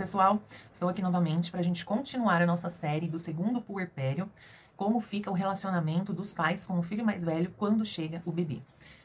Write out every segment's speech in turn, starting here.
pessoal? Estou aqui novamente para a gente continuar a nossa série do segundo puerpério, como fica o relacionamento dos pais com o filho mais velho quando chega o bebê.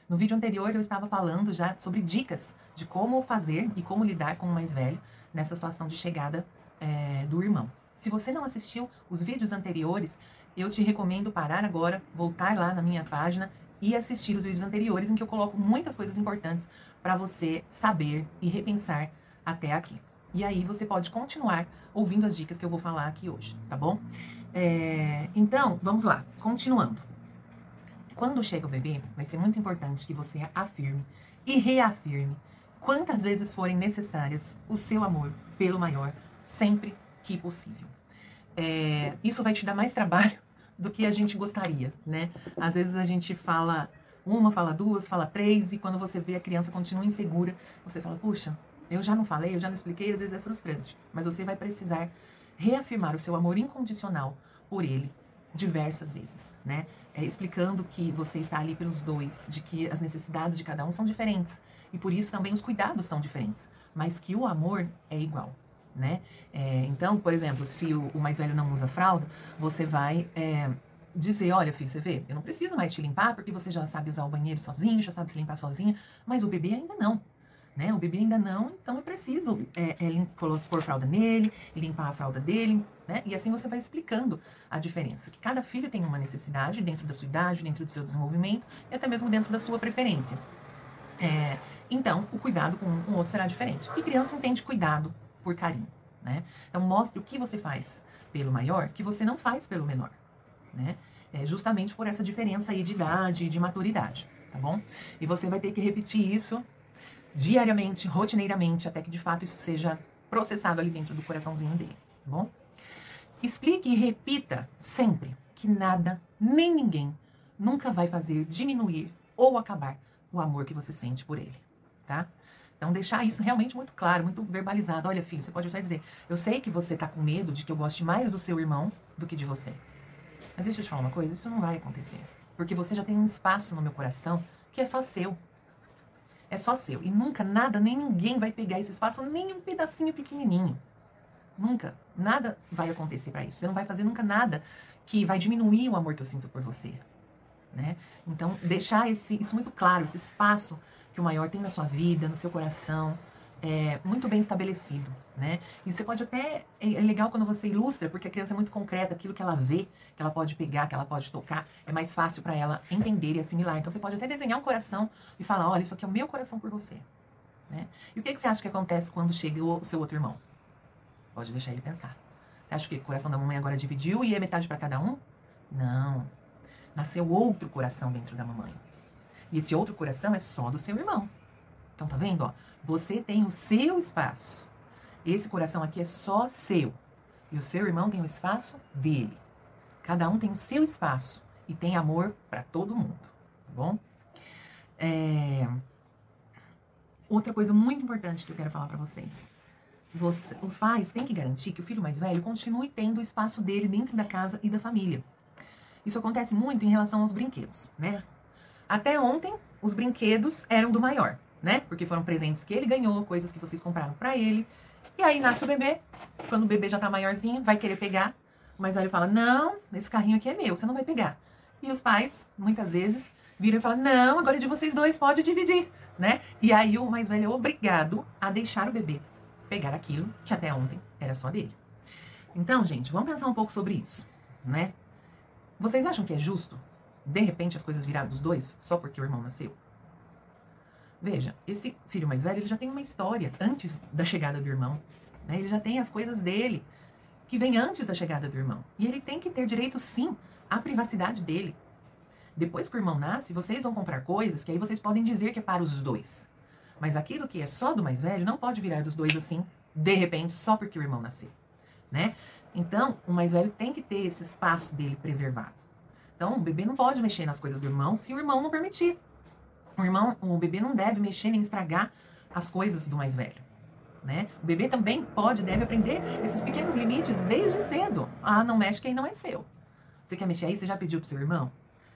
No vídeo anterior eu estava falando já sobre dicas de como fazer e como lidar com o mais velho nessa situação de chegada é, do irmão. Se você não assistiu os vídeos anteriores, eu te recomendo parar agora, voltar lá na minha página e assistir os vídeos anteriores em que eu coloco muitas coisas importantes para você saber e repensar até aqui. E aí você pode continuar ouvindo as dicas que eu vou falar aqui hoje, tá bom? É, então, vamos lá, continuando. Quando chega o bebê, vai ser muito importante que você afirme e reafirme quantas vezes forem necessárias o seu amor pelo maior, sempre que possível. É, isso vai te dar mais trabalho do que a gente gostaria, né? Às vezes a gente fala uma, fala duas, fala três, e quando você vê a criança continua insegura, você fala, puxa, eu já não falei, eu já não expliquei, às vezes é frustrante. Mas você vai precisar reafirmar o seu amor incondicional por ele diversas vezes, né? É, explicando que você está ali pelos dois, de que as necessidades de cada um são diferentes e por isso também os cuidados são diferentes, mas que o amor é igual, né? É, então, por exemplo, se o, o, mais velho não usa fralda, você vai é, dizer, olha, filho, você vê, eu não preciso mais te limpar porque você já sabe usar o banheiro sozinho, já sabe se limpar sozinho, mas o bebê ainda não. Né? O bebê ainda não, então eu preciso é, é, pôr fralda nele, limpar a fralda dele, né? E assim você vai explicando a diferença. Que cada filho tem uma necessidade dentro da sua idade, dentro do seu desenvolvimento e até mesmo dentro da sua preferência. É, então, o cuidado com um o outro será diferente. E criança entende cuidado por carinho, né? Então, mostre o que você faz pelo maior que você não faz pelo menor, né? É justamente por essa diferença aí de idade e de maturidade, tá bom? E você vai ter que repetir isso diariamente, rotineiramente, até que de fato isso seja processado ali dentro do coraçãozinho dele, tá bom? Explique e repita sempre que nada, nem ninguém, nunca vai fazer diminuir ou acabar o amor que você sente por ele, tá? Então, deixar isso realmente muito claro, muito verbalizado. Olha, filho, você pode até dizer: Eu sei que você tá com medo de que eu goste mais do seu irmão do que de você. Mas deixa eu te falar uma coisa: isso não vai acontecer. Porque você já tem um espaço no meu coração que é só seu é só seu. E nunca, nada, nem ninguém vai pegar esse espaço, nem um pedacinho pequenininho. Nunca. Nada vai acontecer para isso. Você não vai fazer nunca nada que vai diminuir o amor que eu sinto por você. Né? Então, deixar esse, isso muito claro, esse espaço que o maior tem na sua vida, no seu coração, é, muito bem estabelecido, né? E você pode até é, é, legal quando você ilustra, porque a criança é muito concreta, aquilo que ela vê, que ela pode pegar, que ela pode tocar, é mais fácil para ela entender e assimilar. Então você pode até desenhar um coração e falar, olha, isso aqui é o meu coração por você, né? E o que, que você acha que acontece quando chega o, seu outro irmão? Pode deixar ele pensar. Você acha que o coração da mamãe agora dividiu e é metade para cada um? Não. Nasceu outro coração dentro da mamãe. E esse outro coração é só do seu irmão. Então, tá vendo? Ó? Você tem o seu espaço. Esse coração aqui é só seu. E o seu irmão tem o espaço dele. Cada um tem o seu espaço e tem amor para todo mundo, tá bom? É... Outra coisa muito importante que eu quero falar para vocês. Você, os pais têm que garantir que o filho mais velho continue tendo o espaço dele dentro da casa e da família. Isso acontece muito em relação aos brinquedos, né? Até ontem, os brinquedos eram do maior né? Porque foram presentes que ele ganhou, coisas que vocês compraram para ele. E aí nasce o bebê. Quando o bebê já tá maiorzinho, vai querer pegar. O mais velho fala: Não, esse carrinho aqui é meu, você não vai pegar. E os pais, muitas vezes, viram e falam: Não, agora é de vocês dois, pode dividir, né? E aí o mais velho é obrigado a deixar o bebê pegar aquilo que até ontem era só dele. Então, gente, vamos pensar um pouco sobre isso, né? Vocês acham que é justo, de repente, as coisas virar dos dois só porque o irmão nasceu? Veja, esse filho mais velho ele já tem uma história antes da chegada do irmão. Né? Ele já tem as coisas dele que vem antes da chegada do irmão. E ele tem que ter direito, sim, à privacidade dele. Depois que o irmão nasce, vocês vão comprar coisas que aí vocês podem dizer que é para os dois. Mas aquilo que é só do mais velho não pode virar dos dois assim, de repente, só porque o irmão nasceu. Né? Então, o mais velho tem que ter esse espaço dele preservado. Então, o bebê não pode mexer nas coisas do irmão se o irmão não permitir. O irmão, o bebê não deve mexer nem estragar as coisas do mais velho. Né? O bebê também pode, deve aprender esses pequenos limites desde cedo. Ah, não mexe quem não é seu. Você quer mexer aí? Você já pediu pro seu irmão?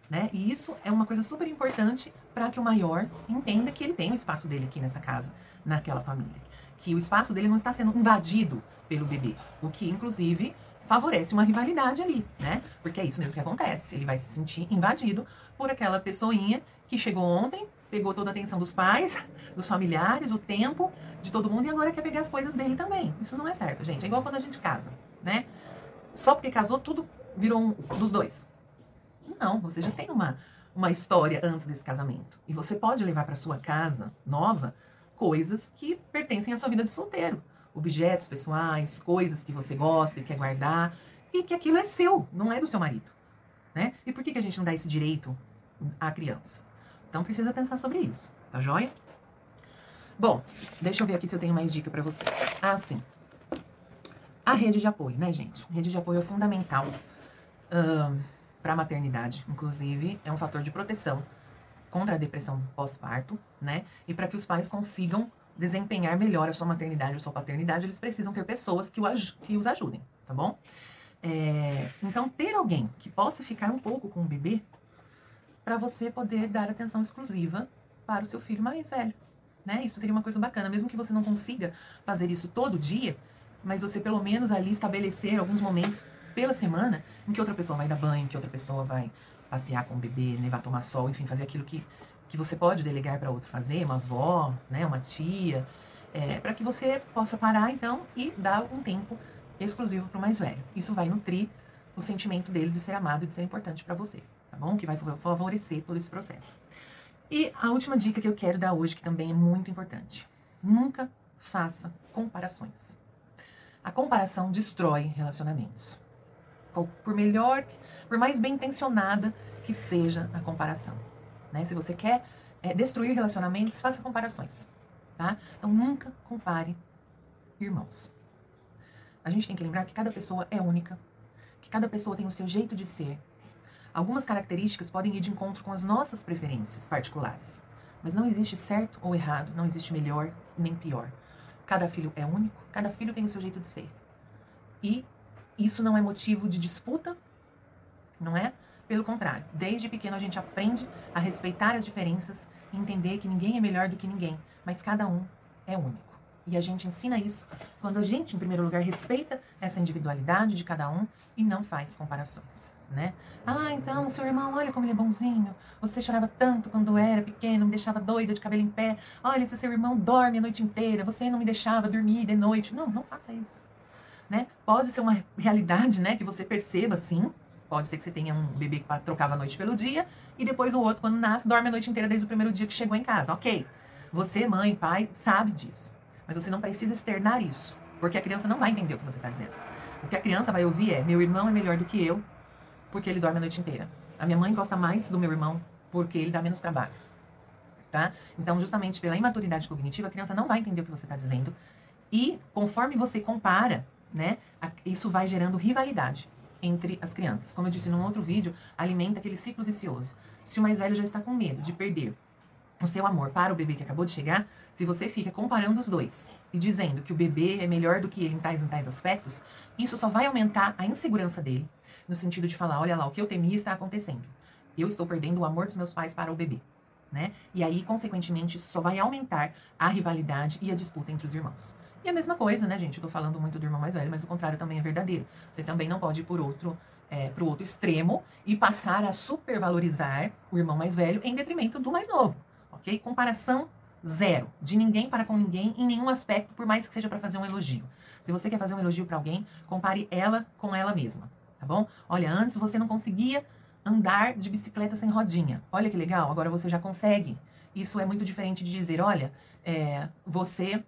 Né? E isso é uma coisa super importante para que o maior entenda que ele tem o espaço dele aqui nessa casa, naquela família. que o espaço dele não está sendo invadido pelo bebê, o que inclusive favorece uma rivalidade ali, né? Porque é isso mesmo que acontece. Ele vai se sentir invadido por aquela pessoinha que chegou ontem, pegou toda a atenção dos pais, dos familiares, o tempo de todo mundo e agora quer pegar as coisas dele também. Isso não é certo, gente. É igual quando a gente casa, né? Só porque casou, tudo virou um dos dois. Não, você já tem uma, uma história antes desse casamento. E você pode levar para sua casa nova coisas que pertencem à sua vida de solteiro objetos pessoais, coisas que você gosta e quer guardar, e que aquilo é seu, não é do seu marido. Né? E por que, que a gente não dá esse direito à criança? Então precisa pensar sobre isso, tá joia? Bom, deixa eu ver aqui se eu tenho mais dica para vocês. Ah, sim. A rede de apoio, né, gente? Rede de apoio é fundamental uh, para a maternidade, inclusive, é um fator de proteção contra a depressão pós-parto, né? E para que os pais consigam desempenhar melhor a sua maternidade ou sua paternidade, eles precisam ter pessoas que, o, que os ajudem, tá bom? É, então, ter alguém que possa ficar um pouco com o bebê para você poder dar atenção exclusiva para o seu filho mais velho, né? Isso seria uma coisa bacana, mesmo que você não consiga fazer isso todo dia, mas você pelo menos ali estabelecer alguns momentos pela semana em que outra pessoa vai dar banho, que outra pessoa vai passear com o bebê, levar tomar sol, enfim, fazer aquilo que que você pode delegar para outro fazer, uma avó, né, uma tia, é, para que você possa parar então e dar um tempo exclusivo para o mais velho. Isso vai nutrir o sentimento dele de ser amado e de ser importante para você, tá bom? Que vai favorecer todo esse processo. E a última dica que eu quero dar hoje, que também é muito importante: nunca faça comparações. A comparação destrói relacionamentos. Por melhor, por mais bem intencionada que seja a comparação. Né? Se você quer é, destruir relacionamentos, faça comparações. Tá? Então nunca compare irmãos. A gente tem que lembrar que cada pessoa é única, que cada pessoa tem o seu jeito de ser. Algumas características podem ir de encontro com as nossas preferências particulares. Mas não existe certo ou errado, não existe melhor nem pior. Cada filho é único, cada filho tem o seu jeito de ser. E isso não é motivo de disputa, não é? Pelo contrário, desde pequeno a gente aprende a respeitar as diferenças e entender que ninguém é melhor do que ninguém, mas cada um é único. E a gente ensina isso quando a gente, em primeiro lugar, respeita essa individualidade de cada um e não faz comparações. Né? Ah, então, seu irmão, olha como ele é bonzinho. Você chorava tanto quando era pequeno, me deixava doida de cabelo em pé. Olha, esse seu irmão dorme a noite inteira, você não me deixava dormir de noite. Não, não faça isso. Né? Pode ser uma realidade, né, que você perceba sim, Pode ser que você tenha um bebê que trocava a noite pelo dia e depois o outro, quando nasce, dorme a noite inteira desde o primeiro dia que chegou em casa. Ok. Você, mãe, pai, sabe disso. Mas você não precisa externar isso. Porque a criança não vai entender o que você está dizendo. O que a criança vai ouvir é: meu irmão é melhor do que eu porque ele dorme a noite inteira. A minha mãe gosta mais do meu irmão porque ele dá menos trabalho. Tá? Então, justamente pela imaturidade cognitiva, a criança não vai entender o que você está dizendo. E conforme você compara, né, isso vai gerando rivalidade entre as crianças. Como eu disse num outro vídeo, alimenta aquele ciclo vicioso. Se o mais velho já está com medo de perder o seu amor para o bebê que acabou de chegar, se você fica comparando os dois e dizendo que o bebê é melhor do que ele em tais e tais aspectos, isso só vai aumentar a insegurança dele, no sentido de falar, olha lá, o que eu temia está acontecendo. Eu estou perdendo o amor dos meus pais para o bebê. Né? E aí, consequentemente, isso só vai aumentar a rivalidade e a disputa entre os irmãos. E a mesma coisa, né, gente? Eu tô falando muito do irmão mais velho, mas o contrário também é verdadeiro. Você também não pode ir por outro, é, pro outro extremo e passar a supervalorizar o irmão mais velho em detrimento do mais novo, ok? Comparação zero, de ninguém para com ninguém, em nenhum aspecto, por mais que seja para fazer um elogio. Se você quer fazer um elogio para alguém, compare ela com ela mesma, tá bom? Olha, antes você não conseguia andar de bicicleta sem rodinha. Olha que legal, agora você já consegue. Isso é muito diferente de dizer, olha, é, você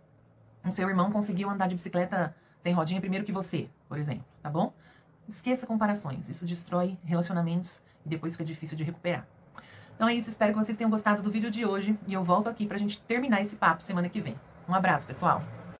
o seu irmão conseguiu andar de bicicleta sem rodinha primeiro que você, por exemplo, tá bom? Esqueça comparações, isso destrói relacionamentos e depois fica difícil de recuperar. Então é isso, espero que vocês tenham gostado do vídeo de hoje e eu volto aqui pra gente terminar esse papo semana que vem. Um abraço, pessoal!